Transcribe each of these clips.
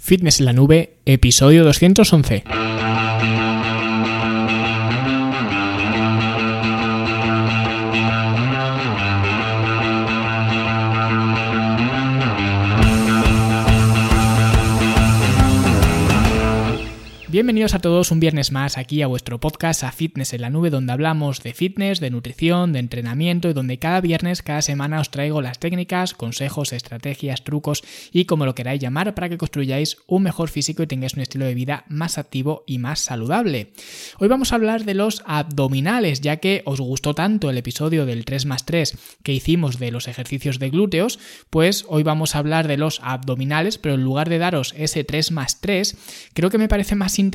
Fitness en la Nube, episodio 211. Bienvenidos a todos un viernes más aquí a vuestro podcast a Fitness en la Nube donde hablamos de fitness, de nutrición, de entrenamiento y donde cada viernes, cada semana os traigo las técnicas, consejos, estrategias, trucos y como lo queráis llamar para que construyáis un mejor físico y tengáis un estilo de vida más activo y más saludable. Hoy vamos a hablar de los abdominales ya que os gustó tanto el episodio del 3 más 3 que hicimos de los ejercicios de glúteos, pues hoy vamos a hablar de los abdominales pero en lugar de daros ese 3 más 3 creo que me parece más interesante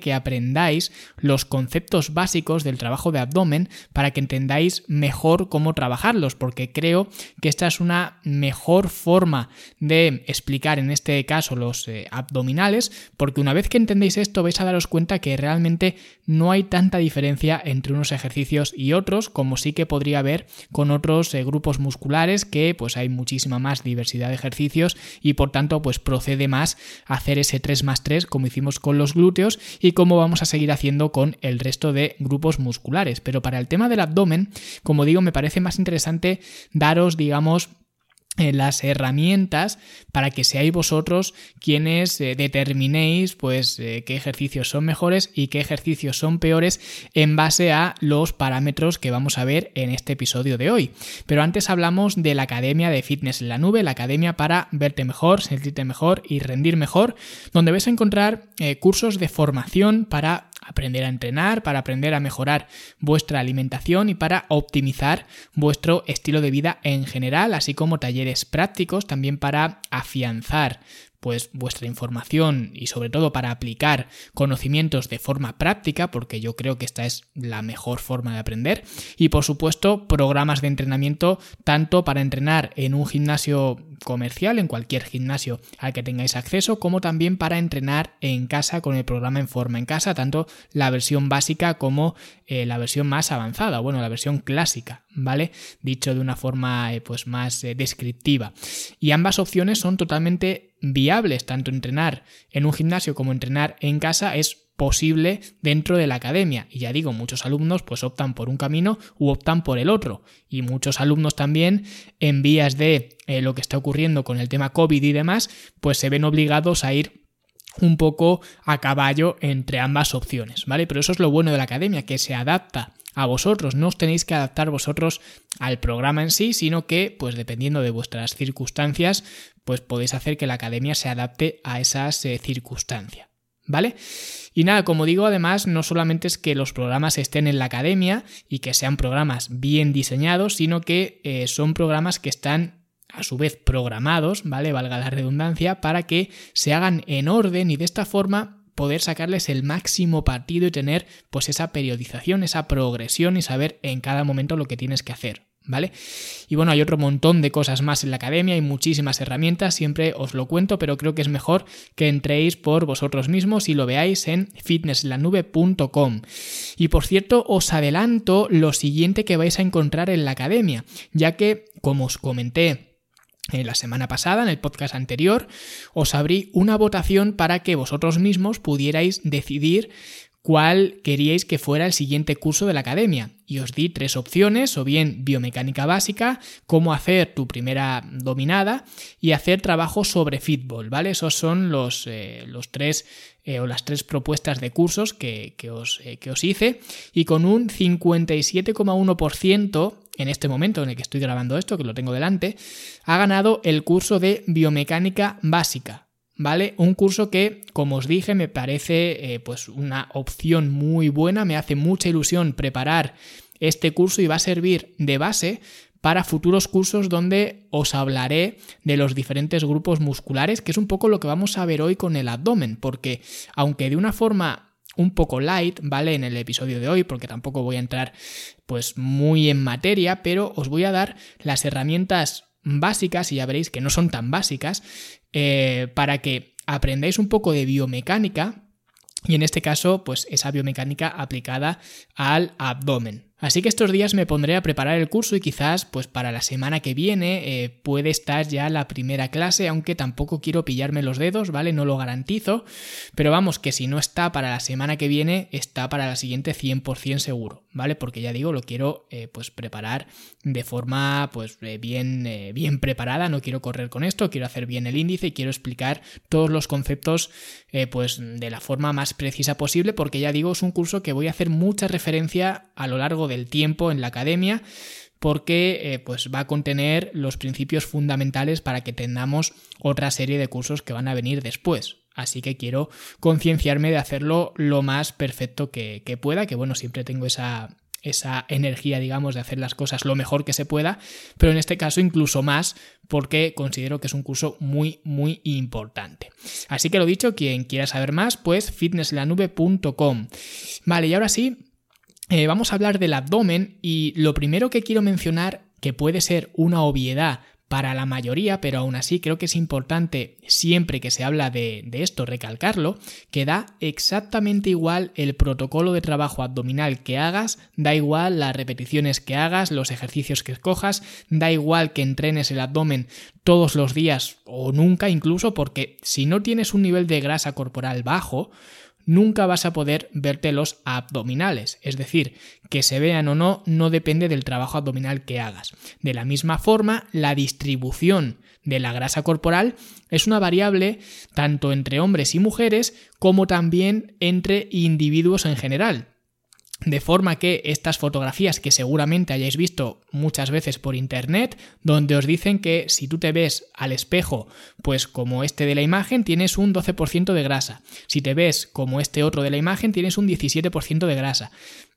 que aprendáis los conceptos básicos del trabajo de abdomen para que entendáis mejor cómo trabajarlos, porque creo que esta es una mejor forma de explicar en este caso los eh, abdominales, porque una vez que entendéis esto vais a daros cuenta que realmente no hay tanta diferencia entre unos ejercicios y otros, como sí que podría haber con otros eh, grupos musculares que pues hay muchísima más diversidad de ejercicios y por tanto pues procede más hacer ese 3 más 3 como hicimos con los glúteos y cómo vamos a seguir haciendo con el resto de grupos musculares. Pero para el tema del abdomen, como digo, me parece más interesante daros, digamos, las herramientas para que seáis vosotros quienes eh, determinéis pues eh, qué ejercicios son mejores y qué ejercicios son peores en base a los parámetros que vamos a ver en este episodio de hoy. Pero antes hablamos de la Academia de Fitness en la Nube, la academia para verte mejor, sentirte mejor y rendir mejor, donde vais a encontrar cursos de formación para aprender a entrenar, para aprender a mejorar vuestra alimentación y para optimizar vuestro estilo de vida en general, así como talleres prácticos también para afianzar pues vuestra información y sobre todo para aplicar conocimientos de forma práctica, porque yo creo que esta es la mejor forma de aprender. Y por supuesto, programas de entrenamiento tanto para entrenar en un gimnasio comercial, en cualquier gimnasio al que tengáis acceso, como también para entrenar en casa con el programa en forma en casa, tanto la versión básica como eh, la versión más avanzada, bueno, la versión clásica, ¿vale? Dicho de una forma eh, pues más eh, descriptiva. Y ambas opciones son totalmente viables, tanto entrenar en un gimnasio como entrenar en casa es posible dentro de la academia. Y ya digo, muchos alumnos pues optan por un camino u optan por el otro. Y muchos alumnos también en vías de eh, lo que está ocurriendo con el tema COVID y demás, pues se ven obligados a ir un poco a caballo entre ambas opciones, ¿vale? Pero eso es lo bueno de la academia, que se adapta a vosotros, no os tenéis que adaptar vosotros al programa en sí, sino que, pues dependiendo de vuestras circunstancias, pues podéis hacer que la academia se adapte a esas eh, circunstancias. ¿Vale? Y nada, como digo, además, no solamente es que los programas estén en la academia y que sean programas bien diseñados, sino que eh, son programas que están a su vez programados, ¿vale? Valga la redundancia, para que se hagan en orden y de esta forma poder sacarles el máximo partido y tener pues esa periodización, esa progresión y saber en cada momento lo que tienes que hacer. ¿Vale? Y bueno, hay otro montón de cosas más en la academia, hay muchísimas herramientas, siempre os lo cuento, pero creo que es mejor que entréis por vosotros mismos y lo veáis en fitnesslanube.com. Y por cierto, os adelanto lo siguiente que vais a encontrar en la academia, ya que, como os comenté la semana pasada, en el podcast anterior, os abrí una votación para que vosotros mismos pudierais decidir cuál queríais que fuera el siguiente curso de la academia. Y os di tres opciones, o bien biomecánica básica, cómo hacer tu primera dominada y hacer trabajo sobre fútbol, ¿vale? Esos son los, eh, los tres eh, o las tres propuestas de cursos que, os, eh, que os hice y con un 57,1% en este momento en el que estoy grabando esto, que lo tengo delante, ha ganado el curso de biomecánica básica. ¿Vale? Un curso que, como os dije, me parece eh, pues una opción muy buena, me hace mucha ilusión preparar este curso y va a servir de base para futuros cursos donde os hablaré de los diferentes grupos musculares, que es un poco lo que vamos a ver hoy con el abdomen, porque aunque de una forma un poco light, ¿vale? En el episodio de hoy, porque tampoco voy a entrar pues muy en materia, pero os voy a dar las herramientas básicas, y ya veréis que no son tan básicas, eh, para que aprendáis un poco de biomecánica, y en este caso, pues esa biomecánica aplicada al abdomen. Así que estos días me pondré a preparar el curso y quizás pues para la semana que viene eh, puede estar ya la primera clase, aunque tampoco quiero pillarme los dedos, ¿vale? No lo garantizo, pero vamos que si no está para la semana que viene, está para la siguiente 100% seguro, ¿vale? Porque ya digo, lo quiero eh, pues preparar de forma pues eh, bien, bien preparada, no quiero correr con esto, quiero hacer bien el índice y quiero explicar todos los conceptos pues de la forma más precisa posible, porque ya digo, es un curso que voy a hacer mucha referencia a lo largo del tiempo en la academia porque eh, pues va a contener los principios fundamentales para que tengamos otra serie de cursos que van a venir después. Así que quiero concienciarme de hacerlo lo más perfecto que, que pueda, que bueno, siempre tengo esa, esa energía, digamos, de hacer las cosas lo mejor que se pueda, pero en este caso incluso más porque considero que es un curso muy, muy importante. Así que lo dicho, quien quiera saber más, pues fitnesslanube.com. Vale, y ahora sí, eh, vamos a hablar del abdomen y lo primero que quiero mencionar, que puede ser una obviedad para la mayoría, pero aún así creo que es importante siempre que se habla de, de, esto recalcarlo, que da exactamente igual el protocolo de trabajo abdominal que hagas, da igual las repeticiones que hagas, los ejercicios que escojas, da igual que entrenes el abdomen todos los días o nunca incluso, porque si no tienes un nivel de grasa corporal bajo, nunca vas a poder verte los abdominales. Es decir, que se vean o no no depende del trabajo abdominal que hagas. De la misma forma, la distribución de la grasa corporal es una variable tanto entre hombres y mujeres como también entre individuos en general. De forma que estas fotografías que seguramente hayáis visto muchas veces por internet, donde os dicen que si tú te ves al espejo, pues como este de la imagen, tienes un 12% de grasa. Si te ves como este otro de la imagen, tienes un 17% de grasa.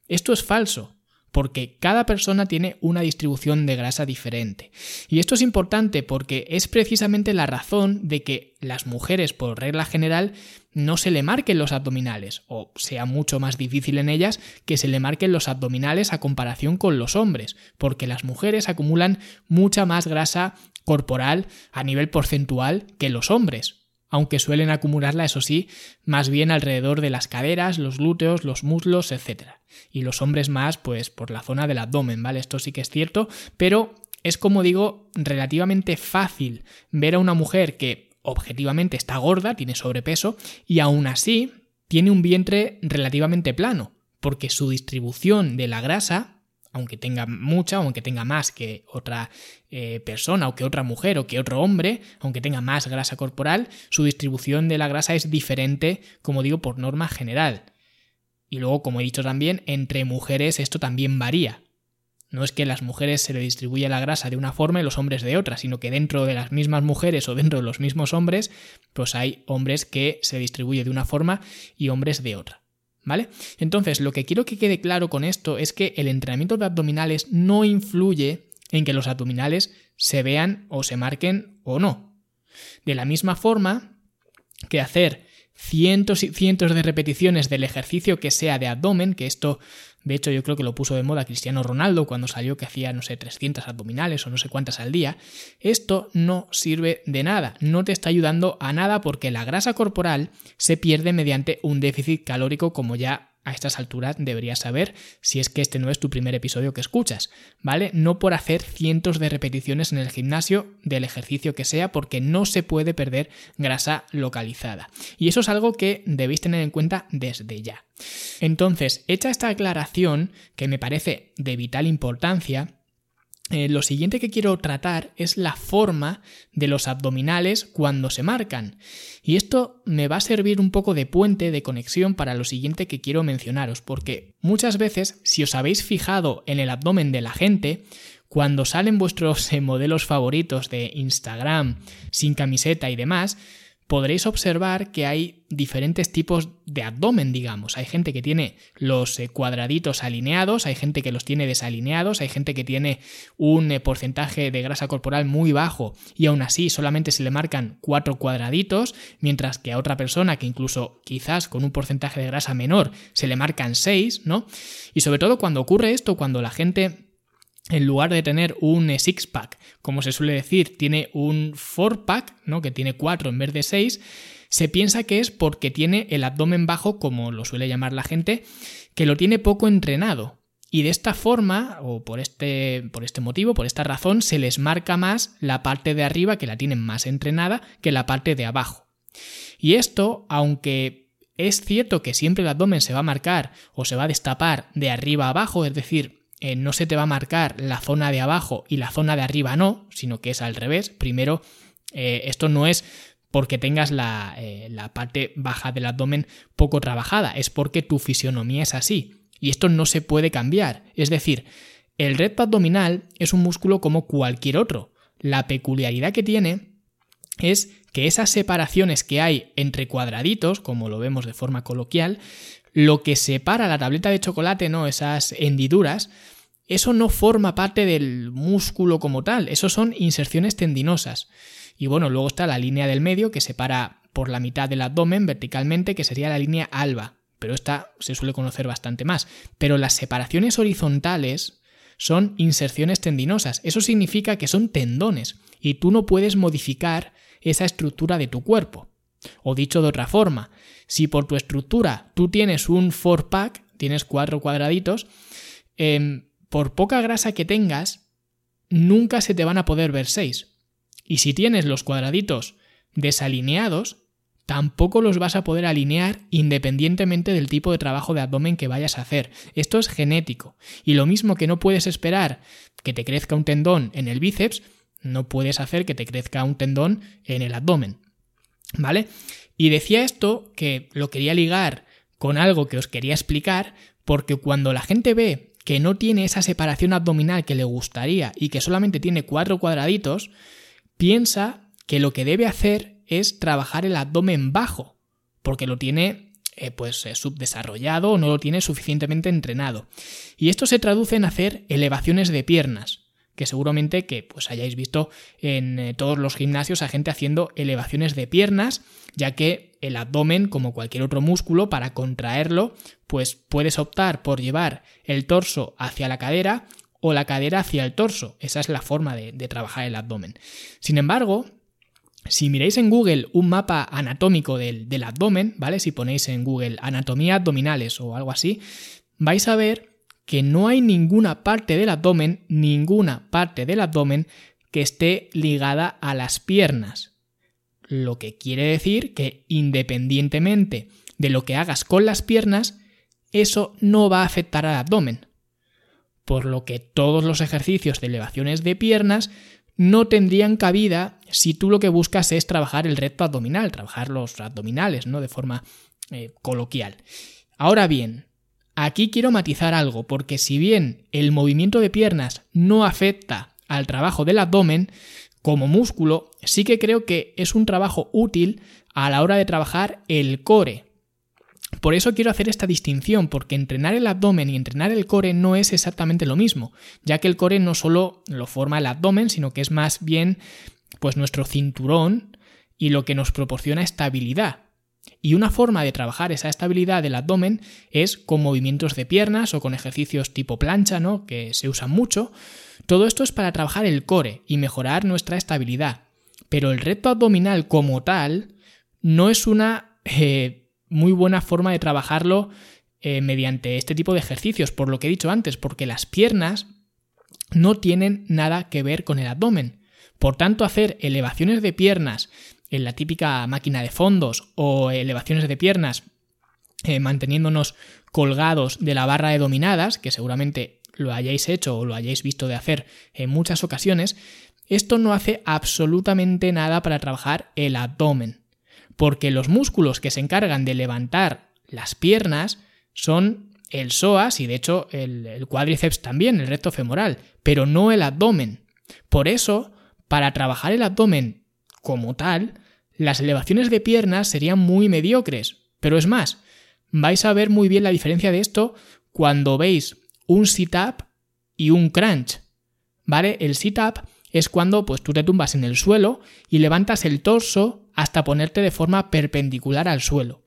Esto es falso porque cada persona tiene una distribución de grasa diferente. Y esto es importante porque es precisamente la razón de que las mujeres, por regla general, no se le marquen los abdominales, o sea mucho más difícil en ellas que se le marquen los abdominales a comparación con los hombres, porque las mujeres acumulan mucha más grasa corporal a nivel porcentual que los hombres aunque suelen acumularla, eso sí, más bien alrededor de las caderas, los glúteos, los muslos, etc. Y los hombres más, pues por la zona del abdomen, ¿vale? Esto sí que es cierto, pero es como digo, relativamente fácil ver a una mujer que objetivamente está gorda, tiene sobrepeso, y aún así tiene un vientre relativamente plano, porque su distribución de la grasa aunque tenga mucha, aunque tenga más que otra eh, persona o que otra mujer o que otro hombre, aunque tenga más grasa corporal, su distribución de la grasa es diferente, como digo, por norma general. Y luego, como he dicho también, entre mujeres esto también varía. No es que las mujeres se le distribuya la grasa de una forma y los hombres de otra, sino que dentro de las mismas mujeres o dentro de los mismos hombres, pues hay hombres que se distribuye de una forma y hombres de otra. ¿Vale? Entonces, lo que quiero que quede claro con esto es que el entrenamiento de abdominales no influye en que los abdominales se vean o se marquen o no. De la misma forma que hacer cientos y cientos de repeticiones del ejercicio que sea de abdomen, que esto de hecho yo creo que lo puso de moda Cristiano Ronaldo cuando salió que hacía, no sé, 300 abdominales o no sé cuántas al día, esto no sirve de nada, no te está ayudando a nada porque la grasa corporal se pierde mediante un déficit calórico como ya a estas alturas deberías saber si es que este no es tu primer episodio que escuchas, ¿vale? No por hacer cientos de repeticiones en el gimnasio del ejercicio que sea, porque no se puede perder grasa localizada. Y eso es algo que debéis tener en cuenta desde ya. Entonces, hecha esta aclaración, que me parece de vital importancia, eh, lo siguiente que quiero tratar es la forma de los abdominales cuando se marcan. Y esto me va a servir un poco de puente de conexión para lo siguiente que quiero mencionaros, porque muchas veces, si os habéis fijado en el abdomen de la gente, cuando salen vuestros eh, modelos favoritos de Instagram sin camiseta y demás, podréis observar que hay diferentes tipos de abdomen, digamos. Hay gente que tiene los eh, cuadraditos alineados, hay gente que los tiene desalineados, hay gente que tiene un eh, porcentaje de grasa corporal muy bajo y aún así solamente se le marcan cuatro cuadraditos, mientras que a otra persona que incluso quizás con un porcentaje de grasa menor se le marcan seis, ¿no? Y sobre todo cuando ocurre esto, cuando la gente en lugar de tener un eh, six-pack, como se suele decir, tiene un four-pack, ¿no? que tiene cuatro en vez de seis, se piensa que es porque tiene el abdomen bajo, como lo suele llamar la gente, que lo tiene poco entrenado. y de esta forma, o por este, por este motivo, por esta razón, se les marca más la parte de arriba, que la tienen más entrenada, que la parte de abajo. Y esto, aunque es cierto que siempre el abdomen se va a marcar o se va a destapar de arriba a abajo, es decir, eh, no se te va a marcar la zona de abajo y la zona de arriba no, sino que es al revés. Primero, eh, esto no es porque tengas la, eh, la parte baja del abdomen poco trabajada, es porque tu fisionomía es así. Y esto no se puede cambiar. Es decir, el recto abdominal es un músculo como cualquier otro. La peculiaridad que tiene es que esas separaciones que hay entre cuadraditos, como lo vemos de forma coloquial, lo que separa la tableta de chocolate, ¿no? Esas hendiduras, eso no forma parte del músculo como tal, eso son inserciones tendinosas. Y bueno, luego está la línea del medio que separa por la mitad del abdomen verticalmente, que sería la línea alba pero esta se suele conocer bastante más. Pero las separaciones horizontales son inserciones tendinosas. Eso significa que son tendones y tú no puedes modificar esa estructura de tu cuerpo. O dicho de otra forma, si por tu estructura tú tienes un four pack, tienes cuatro cuadraditos, em, por poca grasa que tengas, nunca se te van a poder ver seis. Y si tienes los cuadraditos desalineados, tampoco los vas a poder alinear independientemente del tipo de trabajo de abdomen que vayas a hacer. Esto es genético. Y lo mismo que no puedes esperar que te crezca un tendón en el bíceps, no puedes hacer que te crezca un tendón en el abdomen. ¿Vale? Y decía esto que lo quería ligar con algo que os quería explicar, porque cuando la gente ve que no tiene esa separación abdominal que le gustaría y que solamente tiene cuatro cuadraditos, piensa que lo que debe hacer es trabajar el abdomen bajo, porque lo tiene eh, pues eh, subdesarrollado o no lo tiene suficientemente entrenado. Y esto se traduce en hacer elevaciones de piernas, que seguramente que pues hayáis visto en eh, todos los gimnasios a gente haciendo elevaciones de piernas, ya que el abdomen, como cualquier otro músculo, para contraerlo, pues puedes optar por llevar el torso hacia la cadera o la cadera hacia el torso. Esa es la forma de trabajar el abdomen. Sin embargo, si miráis en Google un mapa anatómico del, abdomen, ¿vale? Si ponéis en Google anatomía abdominales o algo así, vais a ver que no hay ninguna parte del abdomen, ninguna parte del abdomen que esté ligada a las piernas. Lo que quiere decir que independientemente de lo que hagas con las piernas, eso no va a afectar al abdomen. Por lo que todos los ejercicios de elevaciones de piernas no tendrían cabida si tú lo que buscas es trabajar el recto abdominal, trabajar los abdominales, ¿no? De forma eh, coloquial. Ahora bien, aquí quiero matizar algo, porque si bien el movimiento de piernas no afecta al trabajo del abdomen, como músculo, sí que creo que es un trabajo útil a la hora de trabajar el core, por eso quiero hacer esta distinción, porque entrenar el abdomen y entrenar el core no es exactamente lo mismo, ya que el core no solo lo forma el abdomen, sino que es más bien pues nuestro cinturón y lo que nos proporciona estabilidad. Y una forma de trabajar esa estabilidad del abdomen es con movimientos de piernas o con ejercicios tipo plancha, ¿no? que se usan mucho. Todo esto es para trabajar el core y mejorar nuestra estabilidad. Pero el reto abdominal como tal no es una eh, muy buena forma de trabajarlo eh, mediante este tipo de ejercicios, por lo que he dicho antes, porque las piernas no tienen nada que ver con el abdomen. Por tanto, hacer elevaciones de piernas en la típica máquina de fondos o elevaciones de piernas eh, manteniéndonos colgados de la barra de dominadas, que seguramente lo hayáis hecho o lo hayáis visto de hacer en muchas ocasiones, esto no hace absolutamente nada para trabajar el abdomen porque los músculos que se encargan de levantar las piernas son el psoas y de hecho el, cuádriceps también, el recto femoral, pero no el abdomen. Por eso, para trabajar el abdomen como tal, las elevaciones de piernas serían muy mediocres. Pero es más, vais a ver muy bien la diferencia de esto cuando veis un sit-up y un crunch. ¿Vale? El sit-up es cuando pues tú te tumbas en el suelo y levantas el torso hasta ponerte de forma perpendicular al suelo.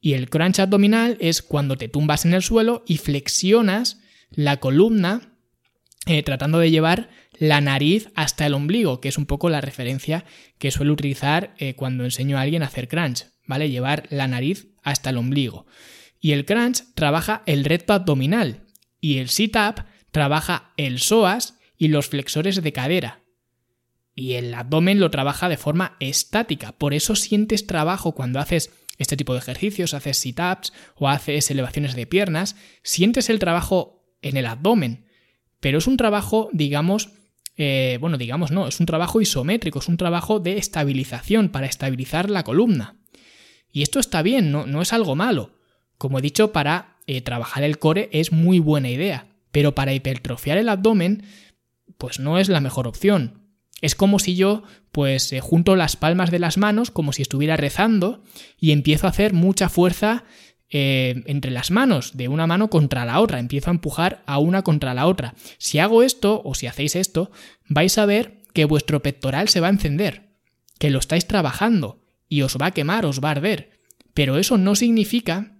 Y el crunch abdominal es cuando te tumbas en el suelo y flexionas la columna eh, tratando de llevar la nariz hasta el ombligo, que es un poco la referencia que suelo utilizar eh, cuando enseño a alguien a hacer crunch, ¿vale? Llevar la nariz hasta el ombligo. Y el crunch trabaja el recto abdominal. Y el sit-up trabaja el psoas y los flexores de cadera. Y el abdomen lo trabaja de forma estática. Por eso sientes trabajo cuando haces este tipo de ejercicios, haces sit-ups o haces elevaciones de piernas, sientes el trabajo en el abdomen. Pero es un trabajo, digamos, eh, bueno, digamos no, es un trabajo isométrico, es un trabajo de estabilización para estabilizar la columna. Y esto está bien, no, no es algo malo. Como he dicho, para eh, trabajar el core es muy buena idea, pero para hipertrofiar el abdomen, pues no es la mejor opción. Es como si yo, pues, eh, junto las palmas de las manos, como si estuviera rezando, y empiezo a hacer mucha fuerza eh, entre las manos, de una mano contra la otra, empiezo a empujar a una contra la otra. Si hago esto, o si hacéis esto, vais a ver que vuestro pectoral se va a encender, que lo estáis trabajando, y os va a quemar, os va a arder. Pero eso no significa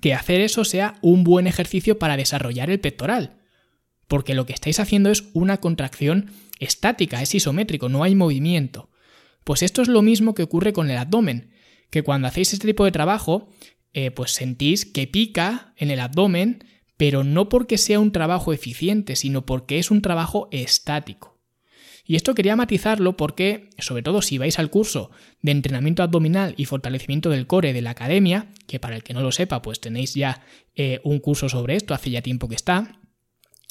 que hacer eso sea un buen ejercicio para desarrollar el pectoral, porque lo que estáis haciendo es una contracción estática, es isométrico, no hay movimiento. Pues esto es lo mismo que ocurre con el abdomen, que cuando hacéis este tipo de trabajo, eh, pues sentís que pica en el abdomen, pero no porque sea un trabajo eficiente, sino porque es un trabajo estático. Y esto quería matizarlo porque, sobre todo si vais al curso de entrenamiento abdominal y fortalecimiento del core de la academia, que para el que no lo sepa, pues tenéis ya eh, un curso sobre esto, hace ya tiempo que está,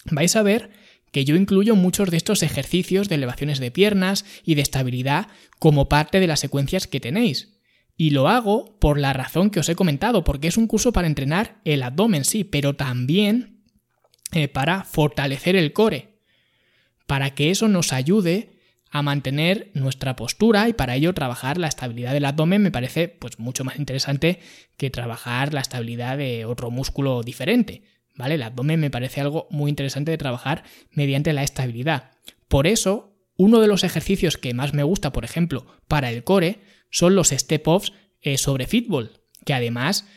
vais a ver que yo incluyo muchos de estos ejercicios de elevaciones de piernas y de estabilidad como parte de las secuencias que tenéis. Y lo hago por la razón que os he comentado, porque es un curso para entrenar el abdomen, sí, pero también eh, para fortalecer el core para que eso nos ayude a mantener nuestra postura y para ello trabajar la estabilidad del abdomen me parece pues mucho más interesante que trabajar la estabilidad de otro músculo diferente, ¿vale? El abdomen me parece algo muy interesante de trabajar mediante la estabilidad. Por eso, uno de los ejercicios que más me gusta, por ejemplo, para el core son los step-offs eh, sobre fútbol, que además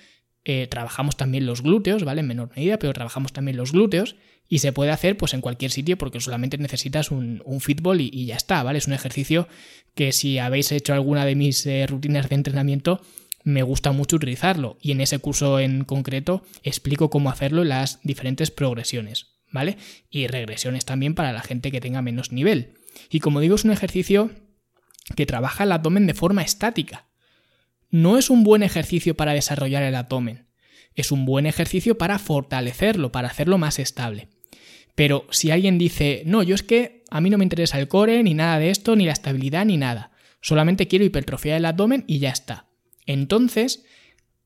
eh, trabajamos también los glúteos, ¿vale? En menor medida, pero trabajamos también los glúteos y se puede hacer pues en cualquier sitio porque solamente necesitas un, un fútbol y, ya está, ¿vale? Es un ejercicio que si habéis hecho alguna de mis eh, rutinas de entrenamiento me gusta mucho utilizarlo y en ese curso en concreto explico cómo hacerlo en las diferentes progresiones, ¿vale? Y regresiones también para la gente que tenga menos nivel. Y como digo, es un ejercicio que trabaja el abdomen de forma estática. No es un buen ejercicio para desarrollar el abdomen, es un buen ejercicio para fortalecerlo, para hacerlo más estable. Pero si alguien dice, no, yo es que a mí no me interesa el core, ni nada de esto, ni la estabilidad, ni nada. Solamente quiero hipertrofiar el abdomen y ya está. Entonces,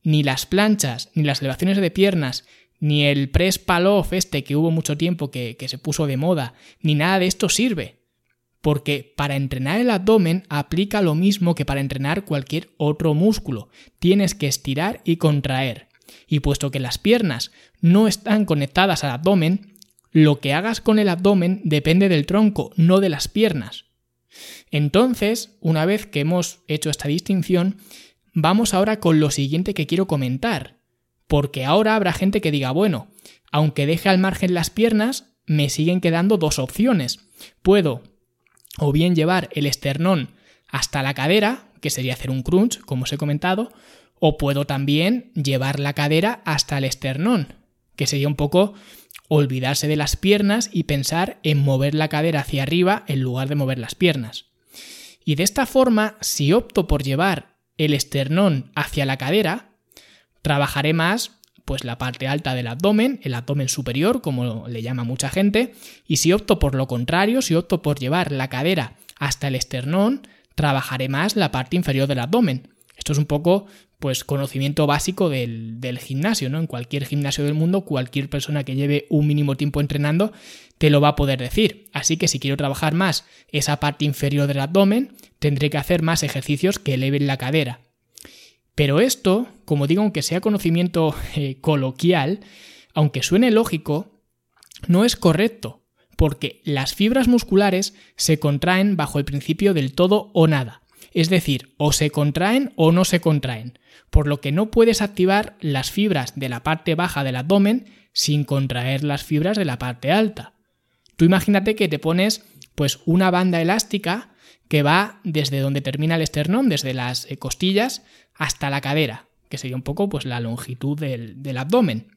ni las planchas, ni las elevaciones de piernas, ni el press paloff este que hubo mucho tiempo que, que se puso de moda, ni nada de esto sirve. Porque para entrenar el abdomen aplica lo mismo que para entrenar cualquier otro músculo. Tienes que estirar y contraer. Y puesto que las piernas no están conectadas al abdomen, lo que hagas con el abdomen depende del tronco, no de las piernas. Entonces, una vez que hemos hecho esta distinción, vamos ahora con lo siguiente que quiero comentar, porque ahora habrá gente que diga, bueno, aunque deje al margen las piernas, me siguen quedando dos opciones. Puedo o bien llevar el esternón hasta la cadera, que sería hacer un crunch, como os he comentado, o puedo también llevar la cadera hasta el esternón, que sería un poco olvidarse de las piernas y pensar en mover la cadera hacia arriba en lugar de mover las piernas. Y de esta forma, si opto por llevar el esternón hacia la cadera, trabajaré más pues la parte alta del abdomen, el abdomen superior, como le llama mucha gente, y si opto por lo contrario, si opto por llevar la cadera hasta el esternón, trabajaré más la parte inferior del abdomen. Esto es un poco pues conocimiento básico del, gimnasio, ¿no? En cualquier gimnasio del mundo, cualquier persona que lleve un mínimo tiempo entrenando te lo va a poder decir. Así que si quiero trabajar más esa parte inferior del abdomen, tendré que hacer más ejercicios que eleven la cadera. Pero esto, como digo, aunque sea conocimiento eh, coloquial, aunque suene lógico, no es correcto, porque las fibras musculares se contraen bajo el principio del todo o nada. Es decir, o se contraen o no se contraen por lo que no puedes activar las fibras de la parte baja del abdomen sin contraer las fibras de la parte alta. Tú imagínate que te pones pues una banda elástica que va desde donde termina el esternón, desde las eh, costillas, hasta la cadera, que sería un poco pues la longitud del, del abdomen.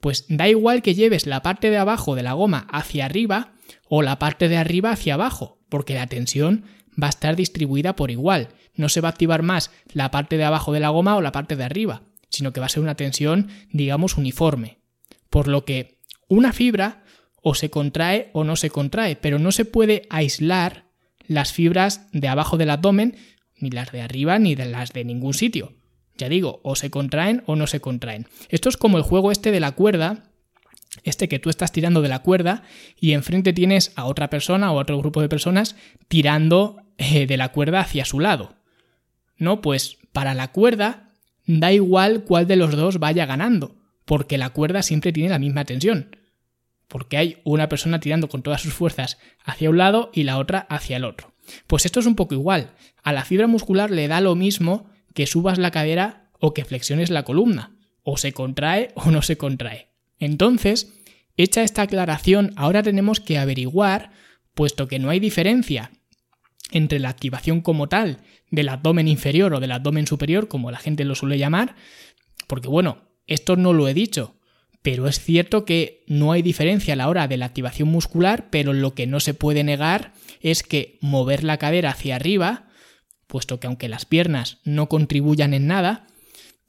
pues da igual que lleves la parte de abajo de la goma hacia arriba o la parte de arriba hacia abajo, porque la tensión va a estar distribuida por igual. No se va a activar más la parte de abajo de la goma o la parte de arriba, sino que va a ser una tensión, digamos, uniforme. Por lo que una fibra o se contrae o no se contrae, pero no se puede aislar las fibras de abajo del abdomen, ni las de arriba, ni de las de ningún sitio. Ya digo, o se contraen o no se contraen. Esto es como el juego este de la cuerda, este que tú estás tirando de la cuerda y enfrente tienes a otra persona o otro grupo de personas tirando eh, de la cuerda hacia su lado. No, pues para la cuerda da igual cuál de los dos vaya ganando, porque la cuerda siempre tiene la misma tensión. Porque hay una persona tirando con todas sus fuerzas hacia un lado y la otra hacia el otro. Pues esto es un poco igual. A la fibra muscular le da lo mismo que subas la cadera o que flexiones la columna. O se contrae o no se contrae. Entonces, hecha esta aclaración, ahora tenemos que averiguar, puesto que no hay diferencia entre la activación como tal del abdomen inferior o del abdomen superior, como la gente lo suele llamar, porque bueno, esto no lo he dicho, pero es cierto que no hay diferencia a la hora de la activación muscular, pero lo que no se puede negar es que mover la cadera hacia arriba, puesto que aunque las piernas no contribuyan en nada,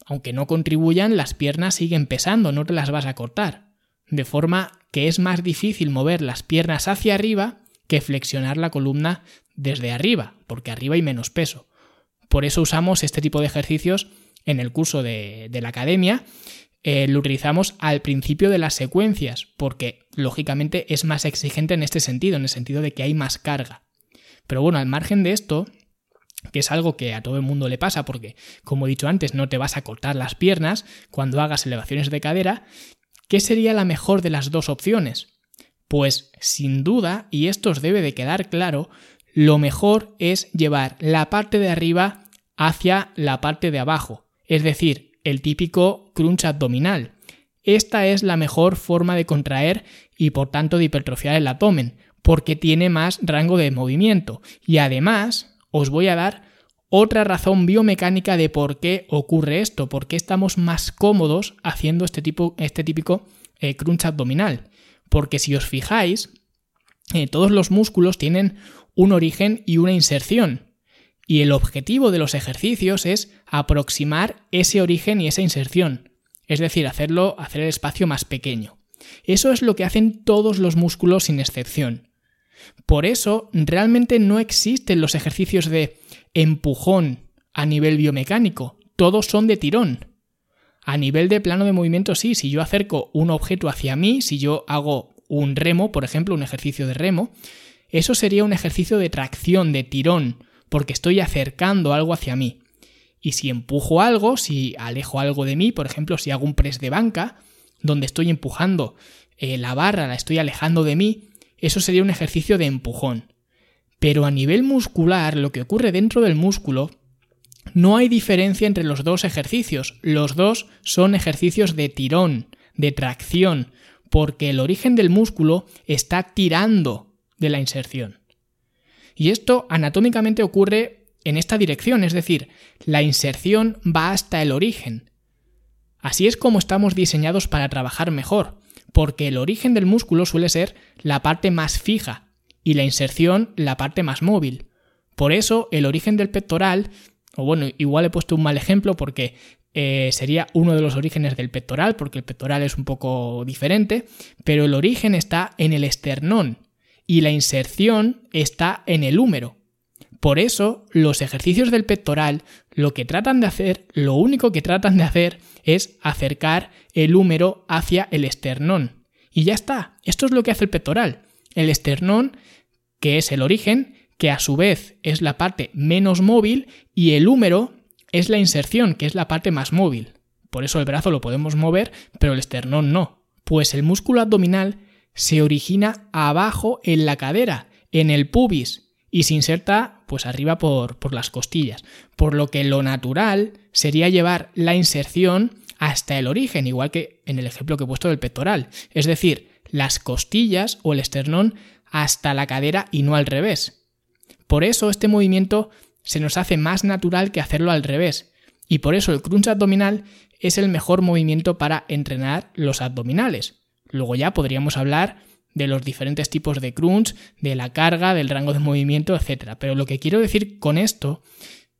aunque no contribuyan, las piernas siguen pesando, no te las vas a cortar. De forma que es más difícil mover las piernas hacia arriba que flexionar la columna desde arriba, porque arriba hay menos peso. Por eso usamos este tipo de ejercicios en el curso de, la academia. Eh, lo utilizamos al principio de las secuencias, porque lógicamente es más exigente en este sentido, en el sentido de que hay más carga. Pero bueno, al margen de esto, que es algo que a todo el mundo le pasa, porque como he dicho antes, no te vas a cortar las piernas cuando hagas elevaciones de cadera, ¿qué sería la mejor de las dos opciones? Pues sin duda, y esto os debe de quedar claro, lo mejor es llevar la parte de arriba hacia la parte de abajo, es decir, el típico crunch abdominal. Esta es la mejor forma de contraer y por tanto de hipertrofiar el abdomen, porque tiene más rango de movimiento. Y además, os voy a dar otra razón biomecánica de por qué ocurre esto, por qué estamos más cómodos haciendo este, tipo, este típico eh, crunch abdominal. Porque si os fijáis, eh, todos los músculos tienen un origen y una inserción. Y el objetivo de los ejercicios es aproximar ese origen y esa inserción, es decir, hacerlo, hacer el espacio más pequeño. Eso es lo que hacen todos los músculos sin excepción. Por eso, realmente no existen los ejercicios de empujón a nivel biomecánico, todos son de tirón. A nivel de plano de movimiento, sí, si yo acerco un objeto hacia mí, si yo hago un remo, por ejemplo, un ejercicio de remo, eso sería un ejercicio de tracción, de tirón, porque estoy acercando algo hacia mí. Y si empujo algo, si alejo algo de mí, por ejemplo, si hago un press de banca, donde estoy empujando eh, la barra, la estoy alejando de mí, eso sería un ejercicio de empujón. Pero a nivel muscular, lo que ocurre dentro del músculo, no hay diferencia entre los dos ejercicios. Los dos son ejercicios de tirón, de tracción, porque el origen del músculo está tirando de la inserción. Y esto anatómicamente ocurre en esta dirección, es decir, la inserción va hasta el origen. Así es como estamos diseñados para trabajar mejor, porque el origen del músculo suele ser la parte más fija y la inserción la parte más móvil. Por eso el origen del pectoral, o bueno, igual he puesto un mal ejemplo porque eh, sería uno de los orígenes del pectoral, porque el pectoral es un poco diferente, pero el origen está en el esternón, y la inserción está en el húmero. Por eso, los ejercicios del pectoral lo que tratan de hacer, lo único que tratan de hacer es acercar el húmero hacia el esternón. Y ya está, esto es lo que hace el pectoral. El esternón, que es el origen, que a su vez es la parte menos móvil, y el húmero es la inserción, que es la parte más móvil. Por eso el brazo lo podemos mover, pero el esternón no. Pues el músculo abdominal se origina abajo en la cadera, en el pubis, y se inserta pues arriba por, por las costillas. Por lo que lo natural sería llevar la inserción hasta el origen, igual que en el ejemplo que he puesto del pectoral. Es decir, las costillas o el esternón hasta la cadera y no al revés. Por eso este movimiento se nos hace más natural que hacerlo al revés. Y por eso el crunch abdominal es el mejor movimiento para entrenar los abdominales. Luego ya podríamos hablar de los diferentes tipos de crunch, de la carga, del rango de movimiento, etc. Pero lo que quiero decir con esto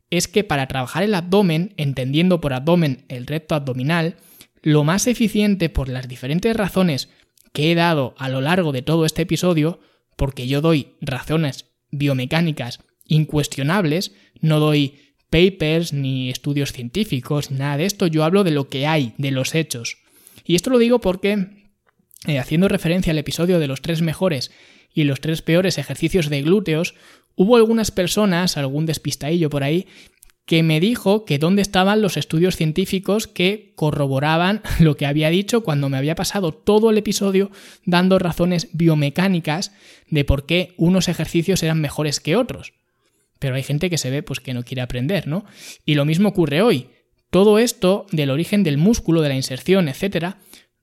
es que para trabajar el abdomen, entendiendo por abdomen el recto abdominal, lo más eficiente por las diferentes razones que he dado a lo largo de todo este episodio, porque yo doy razones biomecánicas incuestionables, no doy papers ni estudios científicos, nada de esto, yo hablo de lo que hay, de los hechos. Y esto lo digo porque, eh, haciendo referencia al episodio de los tres mejores y los tres peores ejercicios de glúteos, hubo algunas personas, algún despistadillo por ahí, que me dijo que dónde estaban los estudios científicos que corroboraban lo que había dicho cuando me había pasado todo el episodio dando razones biomecánicas de por qué unos ejercicios eran mejores que otros. Pero hay gente que se ve pues que no quiere aprender, ¿no? Y lo mismo ocurre hoy. Todo esto del origen del músculo, de la inserción, etcétera,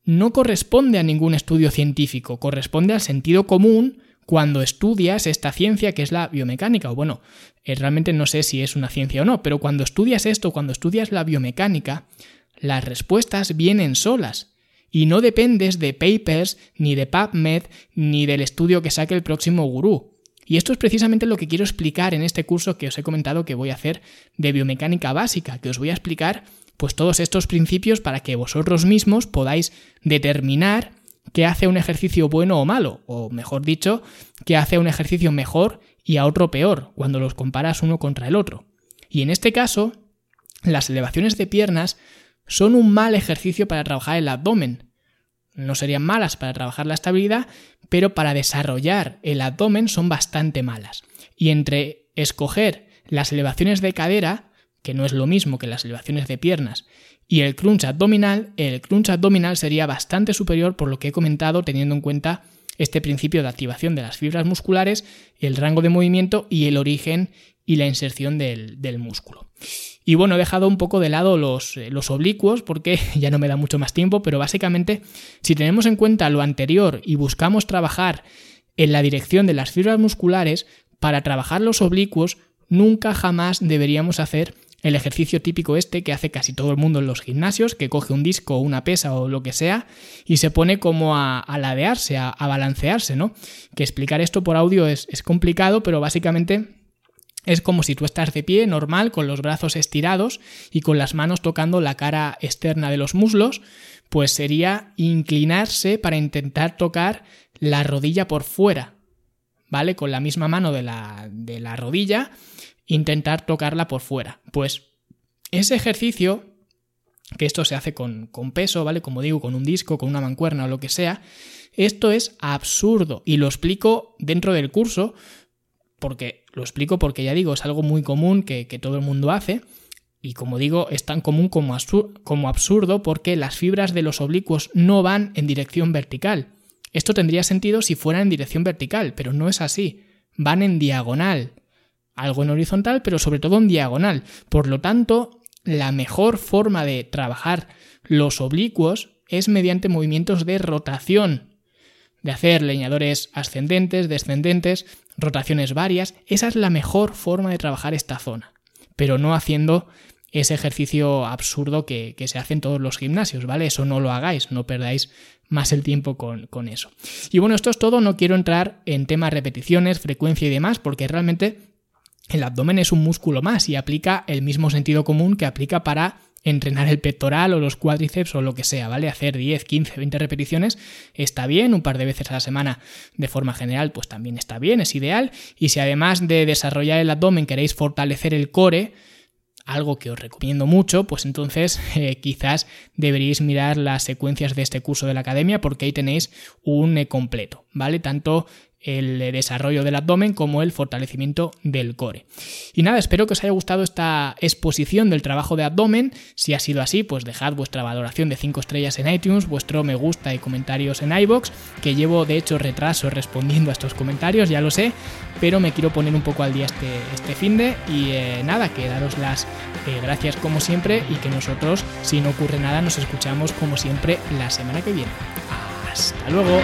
no corresponde a ningún estudio científico, corresponde al sentido común cuando estudias esta ciencia que es la biomecánica, o bueno, eh, realmente no sé si es una ciencia o no, pero cuando estudias esto, cuando estudias la biomecánica, las respuestas vienen solas y no dependes de papers, ni de PubMed, ni del estudio que saque el próximo gurú. Y esto es precisamente lo que quiero explicar en este curso que os he comentado que voy a hacer de biomecánica básica, que os voy a explicar pues todos estos principios para que vosotros mismos podáis determinar qué hace un ejercicio bueno o malo, o mejor dicho, qué hace un ejercicio mejor y a otro peor, cuando los comparas uno contra el otro. Y en este caso, las elevaciones de piernas son un mal ejercicio para trabajar el abdomen. No serían malas para trabajar la estabilidad, pero para desarrollar el abdomen son bastante malas. Y entre escoger las elevaciones de cadera, que no es lo mismo que las elevaciones de piernas, y el crunch abdominal, el crunch abdominal sería bastante superior por lo que he comentado teniendo en cuenta este principio de activación de las fibras musculares, el rango de movimiento y el origen y la inserción del, músculo. Y bueno, he dejado un poco de lado los, eh, los, oblicuos porque ya no me da mucho más tiempo, pero básicamente si tenemos en cuenta lo anterior y buscamos trabajar en la dirección de las fibras musculares, para trabajar los oblicuos nunca jamás deberíamos hacer el ejercicio típico este que hace casi todo el mundo en los gimnasios, que coge un disco una pesa o lo que sea y se pone como a, ladearse, a, balancearse, ¿no? Que explicar esto por audio es, es complicado, pero básicamente es como si tú estás de pie, normal, con los brazos estirados y con las manos tocando la cara externa de los muslos, pues sería inclinarse para intentar tocar la rodilla por fuera, ¿vale? Con la misma mano de la, de la rodilla intentar tocarla por fuera. Pues ese ejercicio, que esto se hace con, con, peso, ¿vale? Como digo, con un disco, con una mancuerna o lo que sea, esto es absurdo y lo explico dentro del curso, porque lo explico porque ya digo, es algo muy común que, todo el mundo hace. Y como digo, es tan común como, absurdo porque las fibras de los oblicuos no van en dirección vertical. Esto tendría sentido si fueran en dirección vertical, pero no es así. Van en diagonal algo en horizontal, pero sobre todo en diagonal. Por lo tanto, la mejor forma de trabajar los oblicuos es mediante movimientos de rotación, de hacer leñadores ascendentes, descendentes, rotaciones varias. Esa es la mejor forma de trabajar esta zona, pero no haciendo ese ejercicio absurdo que, se hace en todos los gimnasios, ¿vale? Eso no lo hagáis, no perdáis más el tiempo con, con eso. Y bueno, esto es todo, no quiero entrar en temas repeticiones, frecuencia y demás, porque realmente el abdomen es un músculo más y aplica el mismo sentido común que aplica para entrenar el pectoral o los cuádriceps o lo que sea, ¿vale? Hacer 10, 15, 20 repeticiones está bien, un par de veces a la semana de forma general pues también está bien, es ideal y si además de desarrollar el abdomen queréis fortalecer el core, algo que os recomiendo mucho, pues entonces eh, quizás deberíais mirar las secuencias de este curso de la academia porque ahí tenéis un completo, ¿vale? Tanto el desarrollo del abdomen como el fortalecimiento del core. Y nada, espero que os haya gustado esta exposición del trabajo de abdomen. Si ha sido así, pues dejad vuestra valoración de 5 estrellas en iTunes, vuestro me gusta y comentarios en iBox, que llevo de hecho retraso respondiendo a estos comentarios, ya lo sé, pero me quiero poner un poco al día este, este fin de y eh, nada, que daros las eh, gracias como siempre y que nosotros, si no ocurre nada, nos escuchamos como siempre la semana que viene. Hasta luego.